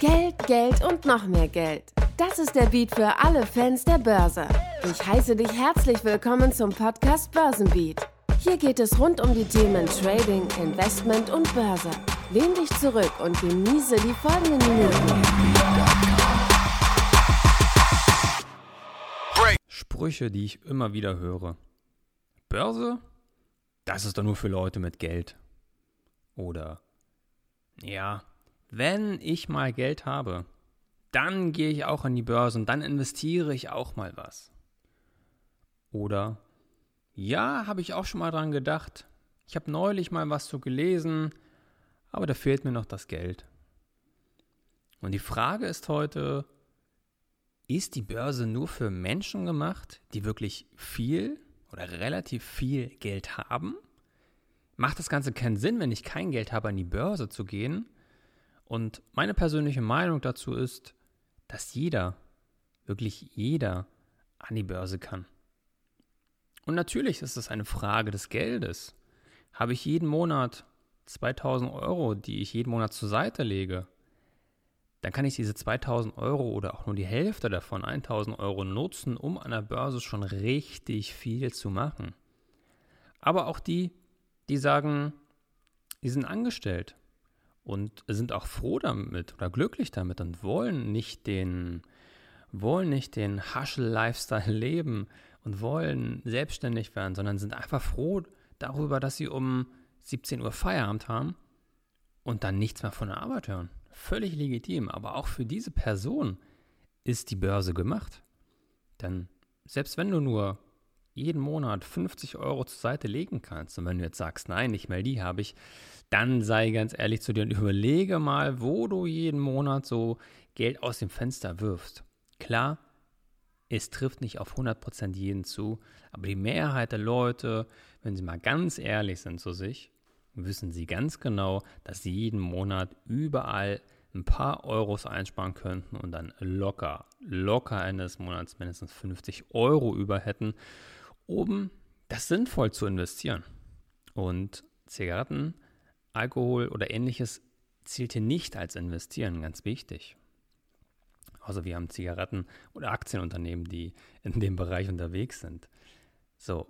Geld, Geld und noch mehr Geld. Das ist der Beat für alle Fans der Börse. Ich heiße dich herzlich willkommen zum Podcast Börsenbeat. Hier geht es rund um die Themen Trading, Investment und Börse. Lehn dich zurück und genieße die folgenden Minuten. Sprüche, die ich immer wieder höre. Börse? Das ist doch nur für Leute mit Geld. Oder ja, wenn ich mal Geld habe, dann gehe ich auch an die Börse und dann investiere ich auch mal was. Oder ja, habe ich auch schon mal dran gedacht. Ich habe neulich mal was zu gelesen, aber da fehlt mir noch das Geld. Und die Frage ist heute, ist die Börse nur für Menschen gemacht, die wirklich viel oder relativ viel Geld haben? Macht das Ganze keinen Sinn, wenn ich kein Geld habe, an die Börse zu gehen? Und meine persönliche Meinung dazu ist, dass jeder, wirklich jeder, an die Börse kann. Und natürlich ist es eine Frage des Geldes. Habe ich jeden Monat 2000 Euro, die ich jeden Monat zur Seite lege, dann kann ich diese 2000 Euro oder auch nur die Hälfte davon, 1000 Euro, nutzen, um an der Börse schon richtig viel zu machen. Aber auch die, die sagen, die sind angestellt und sind auch froh damit oder glücklich damit und wollen nicht den, wollen nicht den Hustle-Lifestyle leben und wollen selbstständig werden, sondern sind einfach froh darüber, dass sie um 17 Uhr Feierabend haben und dann nichts mehr von der Arbeit hören. Völlig legitim, aber auch für diese Person ist die Börse gemacht. Denn selbst wenn du nur jeden Monat 50 Euro zur Seite legen kannst, und wenn du jetzt sagst, nein, nicht mehr die habe ich, dann sei ganz ehrlich zu dir und überlege mal, wo du jeden Monat so Geld aus dem Fenster wirfst. Klar, es trifft nicht auf 100% jeden zu, aber die Mehrheit der Leute, wenn sie mal ganz ehrlich sind zu sich, wissen sie ganz genau, dass sie jeden Monat überall ein paar Euros einsparen könnten und dann locker, locker Ende des Monats mindestens 50 Euro über hätten um das sinnvoll zu investieren. Und Zigaretten, Alkohol oder ähnliches zählt hier nicht als investieren, ganz wichtig. Also wir haben Zigaretten oder Aktienunternehmen, die in dem Bereich unterwegs sind. So,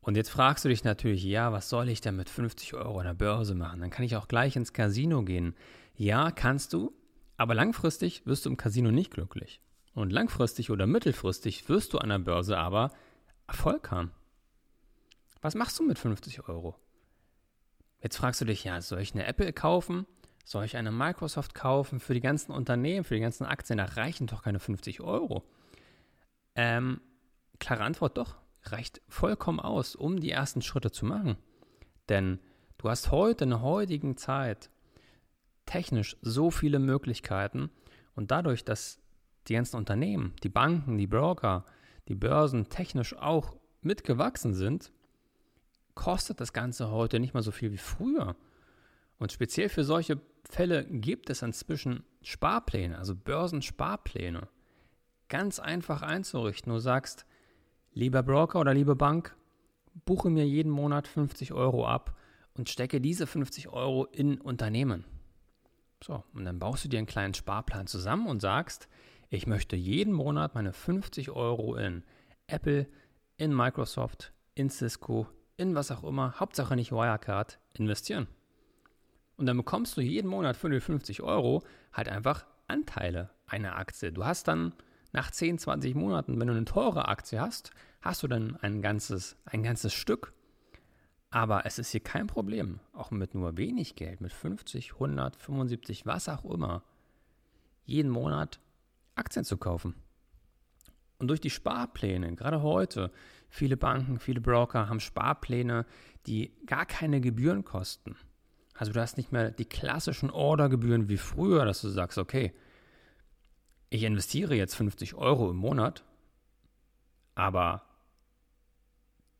und jetzt fragst du dich natürlich, ja, was soll ich denn mit 50 Euro an der Börse machen? Dann kann ich auch gleich ins Casino gehen. Ja, kannst du, aber langfristig wirst du im Casino nicht glücklich. Und langfristig oder mittelfristig wirst du an der Börse aber Erfolg haben. Was machst du mit 50 Euro? Jetzt fragst du dich, ja, soll ich eine Apple kaufen? Soll ich eine Microsoft kaufen? Für die ganzen Unternehmen, für die ganzen Aktien, da reichen doch keine 50 Euro. Ähm, klare Antwort doch, reicht vollkommen aus, um die ersten Schritte zu machen. Denn du hast heute in der heutigen Zeit technisch so viele Möglichkeiten und dadurch, dass die ganzen Unternehmen, die Banken, die Broker, die Börsen technisch auch mitgewachsen sind, kostet das Ganze heute nicht mal so viel wie früher. Und speziell für solche Fälle gibt es inzwischen Sparpläne, also Börsensparpläne. Ganz einfach einzurichten. Du sagst, lieber Broker oder liebe Bank, buche mir jeden Monat 50 Euro ab und stecke diese 50 Euro in Unternehmen. So, und dann baust du dir einen kleinen Sparplan zusammen und sagst, ich möchte jeden Monat meine 50 Euro in Apple, in Microsoft, in Cisco, in was auch immer, Hauptsache nicht Wirecard, investieren. Und dann bekommst du jeden Monat für die 50 Euro halt einfach Anteile einer Aktie. Du hast dann nach 10, 20 Monaten, wenn du eine teure Aktie hast, hast du dann ein ganzes, ein ganzes Stück. Aber es ist hier kein Problem, auch mit nur wenig Geld, mit 50, 100, 75, was auch immer, jeden Monat Aktien zu kaufen. Und durch die Sparpläne, gerade heute, viele Banken, viele Broker haben Sparpläne, die gar keine Gebühren kosten. Also du hast nicht mehr die klassischen Ordergebühren wie früher, dass du sagst, okay, ich investiere jetzt 50 Euro im Monat, aber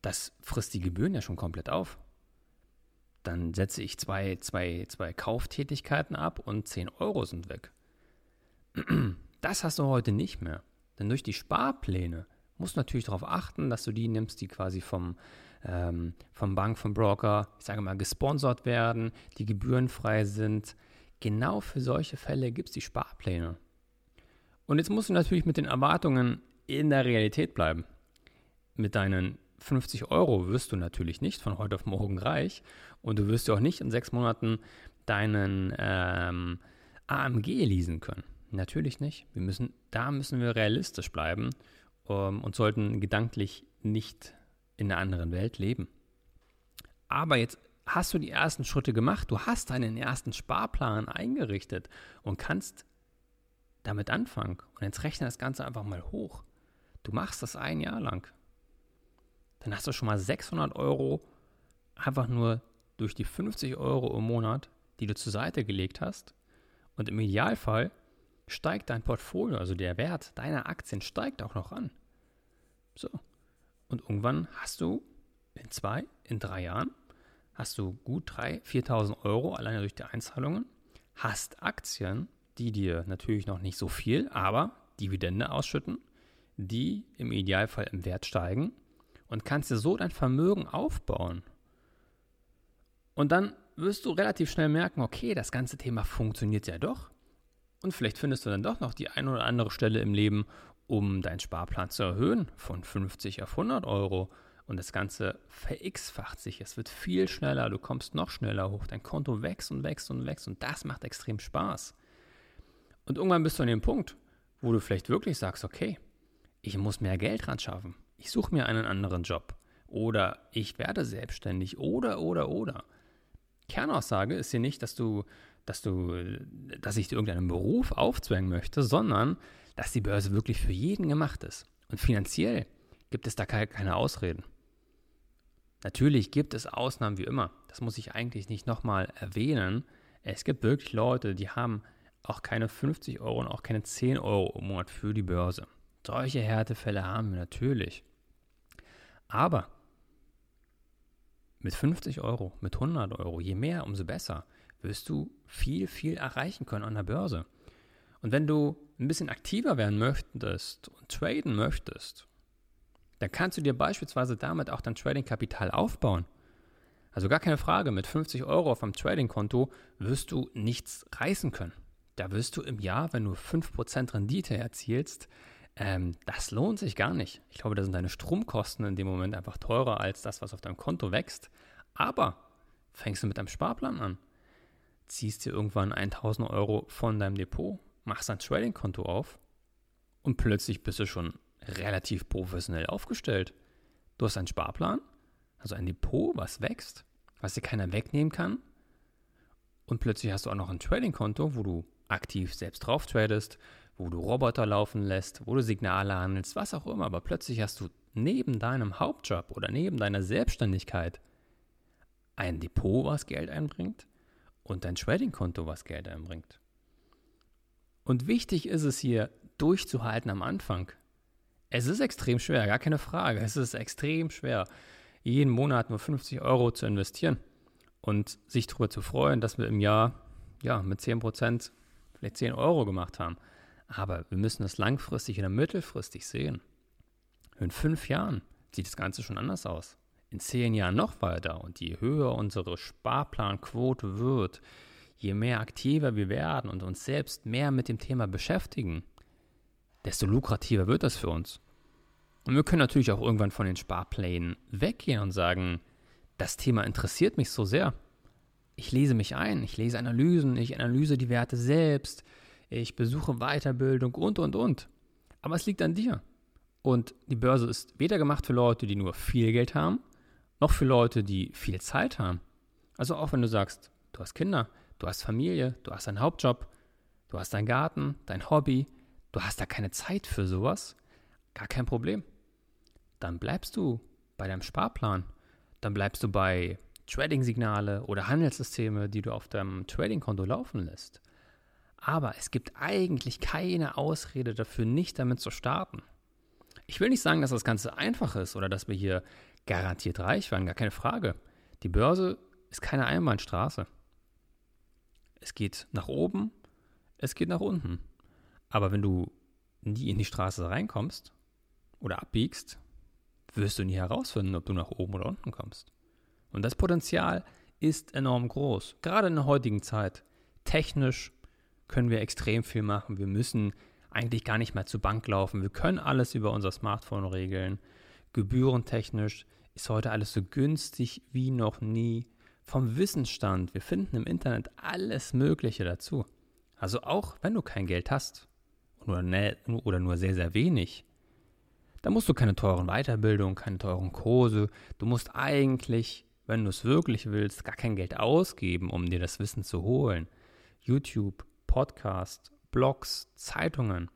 das frisst die Gebühren ja schon komplett auf. Dann setze ich zwei, zwei, zwei Kauftätigkeiten ab und 10 Euro sind weg. Das hast du heute nicht mehr. Denn durch die Sparpläne musst natürlich darauf achten, dass du die nimmst, die quasi vom, ähm, vom Bank, vom Broker, ich sage mal, gesponsert werden, die gebührenfrei sind. genau für solche Fälle gibt es die Sparpläne. Und jetzt musst du natürlich mit den Erwartungen in der Realität bleiben. Mit deinen 50 Euro wirst du natürlich nicht von heute auf morgen reich und du wirst ja auch nicht in sechs Monaten deinen ähm, AMG leasen können. Natürlich nicht. Wir müssen, da müssen wir realistisch bleiben ähm, und sollten gedanklich nicht in einer anderen Welt leben. Aber jetzt hast du die ersten Schritte gemacht, du hast deinen ersten Sparplan eingerichtet und kannst damit anfangen. Und jetzt rechne das Ganze einfach mal hoch. Du machst das ein Jahr lang. Dann hast du schon mal 600 Euro einfach nur durch die 50 Euro im Monat, die du zur Seite gelegt hast. Und im Idealfall steigt dein Portfolio, also der Wert deiner Aktien steigt auch noch an. So. Und irgendwann hast du in zwei, in drei Jahren, hast du gut 3.000, 4.000 Euro alleine durch die Einzahlungen, hast Aktien, die dir natürlich noch nicht so viel, aber Dividende ausschütten, die im Idealfall im Wert steigen und kannst dir so dein Vermögen aufbauen. Und dann wirst du relativ schnell merken, okay, das ganze Thema funktioniert ja doch. Und vielleicht findest du dann doch noch die eine oder andere Stelle im Leben, um deinen Sparplan zu erhöhen von 50 auf 100 Euro. Und das Ganze verx-facht sich. Es wird viel schneller, du kommst noch schneller hoch. Dein Konto wächst und wächst und wächst und das macht extrem Spaß. Und irgendwann bist du an dem Punkt, wo du vielleicht wirklich sagst, okay, ich muss mehr Geld ran schaffen. Ich suche mir einen anderen Job. Oder ich werde selbstständig. Oder, oder, oder. Kernaussage ist hier nicht, dass du dass du, dass ich dir irgendeinen Beruf aufzwängen möchte, sondern dass die Börse wirklich für jeden gemacht ist. Und finanziell gibt es da keine Ausreden. Natürlich gibt es Ausnahmen wie immer. Das muss ich eigentlich nicht nochmal erwähnen. Es gibt wirklich Leute, die haben auch keine 50 Euro und auch keine 10 Euro im Monat für die Börse. Solche Härtefälle haben wir natürlich. Aber mit 50 Euro, mit 100 Euro, je mehr, umso besser wirst du viel, viel erreichen können an der Börse. Und wenn du ein bisschen aktiver werden möchtest und traden möchtest, dann kannst du dir beispielsweise damit auch dein Trading-Kapital aufbauen. Also gar keine Frage, mit 50 Euro auf einem Trading-Konto wirst du nichts reißen können. Da wirst du im Jahr, wenn du 5% Rendite erzielst, ähm, das lohnt sich gar nicht. Ich glaube, da sind deine Stromkosten in dem Moment einfach teurer als das, was auf deinem Konto wächst. Aber fängst du mit einem Sparplan an, ziehst dir irgendwann 1000 Euro von deinem Depot, machst ein Trading-Konto auf und plötzlich bist du schon relativ professionell aufgestellt. Du hast einen Sparplan, also ein Depot, was wächst, was dir keiner wegnehmen kann. Und plötzlich hast du auch noch ein Trading-Konto, wo du aktiv selbst drauf tradest, wo du Roboter laufen lässt, wo du Signale handelst, was auch immer. Aber plötzlich hast du neben deinem Hauptjob oder neben deiner Selbstständigkeit ein Depot, was Geld einbringt und dein Trading-Konto, was Geld einbringt. Und wichtig ist es hier, durchzuhalten am Anfang. Es ist extrem schwer, gar keine Frage. Es ist extrem schwer, jeden Monat nur 50 Euro zu investieren und sich darüber zu freuen, dass wir im Jahr ja, mit 10 Prozent vielleicht 10 Euro gemacht haben. Aber wir müssen das langfristig oder mittelfristig sehen. In fünf Jahren sieht das Ganze schon anders aus in zehn Jahren noch weiter und je höher unsere Sparplanquote wird, je mehr aktiver wir werden und uns selbst mehr mit dem Thema beschäftigen, desto lukrativer wird das für uns. Und wir können natürlich auch irgendwann von den Sparplänen weggehen und sagen, das Thema interessiert mich so sehr. Ich lese mich ein, ich lese Analysen, ich analyse die Werte selbst, ich besuche Weiterbildung und, und, und. Aber es liegt an dir. Und die Börse ist weder gemacht für Leute, die nur viel Geld haben, noch für Leute, die viel Zeit haben. Also auch wenn du sagst, du hast Kinder, du hast Familie, du hast einen Hauptjob, du hast deinen Garten, dein Hobby, du hast da keine Zeit für sowas, gar kein Problem. Dann bleibst du bei deinem Sparplan. Dann bleibst du bei Trading-Signale oder Handelssysteme, die du auf deinem Trading-Konto laufen lässt. Aber es gibt eigentlich keine Ausrede dafür, nicht damit zu starten. Ich will nicht sagen, dass das Ganze einfach ist oder dass wir hier garantiert reich werden, gar keine Frage. Die Börse ist keine Einbahnstraße. Es geht nach oben, es geht nach unten. Aber wenn du nie in die Straße reinkommst oder abbiegst, wirst du nie herausfinden, ob du nach oben oder unten kommst. Und das Potenzial ist enorm groß, gerade in der heutigen Zeit. technisch können wir extrem viel machen. Wir müssen eigentlich gar nicht mehr zur Bank laufen. Wir können alles über unser Smartphone regeln. Gebührentechnisch ist heute alles so günstig wie noch nie. Vom Wissensstand, wir finden im Internet alles Mögliche dazu. Also auch wenn du kein Geld hast oder, nur sehr, sehr wenig, dann musst du keine teuren Weiterbildungen, keine teuren Kurse. Du musst eigentlich, wenn du es wirklich willst, gar kein Geld ausgeben, um dir das Wissen zu holen. YouTube, Podcast, Blogs, Zeitungen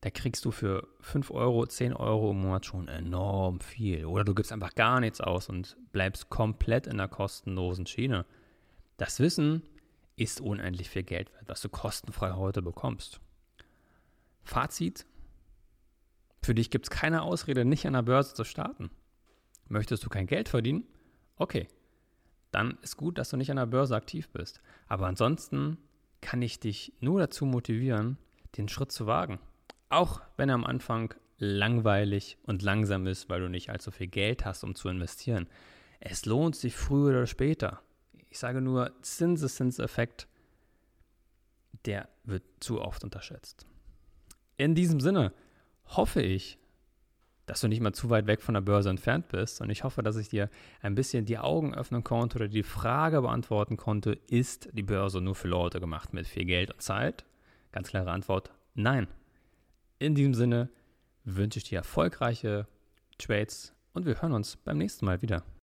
da kriegst du für 5 Euro, 10 Euro im Monat schon enorm viel. Oder du gibst einfach gar nichts aus und bleibst komplett in der kostenlosen Schiene. Das Wissen ist unendlich viel Geld wert, was du kostenfrei heute bekommst. Fazit: Für dich gibt es keine Ausrede, nicht an der Börse zu starten. Möchtest du kein Geld verdienen? Okay, dann ist gut, dass du nicht an der Börse aktiv bist. Aber ansonsten kann ich dich nur dazu motivieren, den Schritt zu wagen. Auch wenn er am Anfang langweilig und langsam ist, weil du nicht allzu viel Geld hast, um zu investieren. Es lohnt sich früher oder später. Ich sage nur, Zinseszinseffekt, der wird zu oft unterschätzt. In diesem Sinne hoffe ich, dass du nicht mal zu weit weg von der Börse entfernt bist. Und ich hoffe, dass ich dir ein bisschen die Augen öffnen konnte oder die Frage beantworten konnte, ist die Börse nur für Leute gemacht mit viel Geld und Zeit? Ganz klare Antwort, nein. In diesem Sinne wünsche ich dir erfolgreiche Trades und wir hören uns beim nächsten Mal wieder.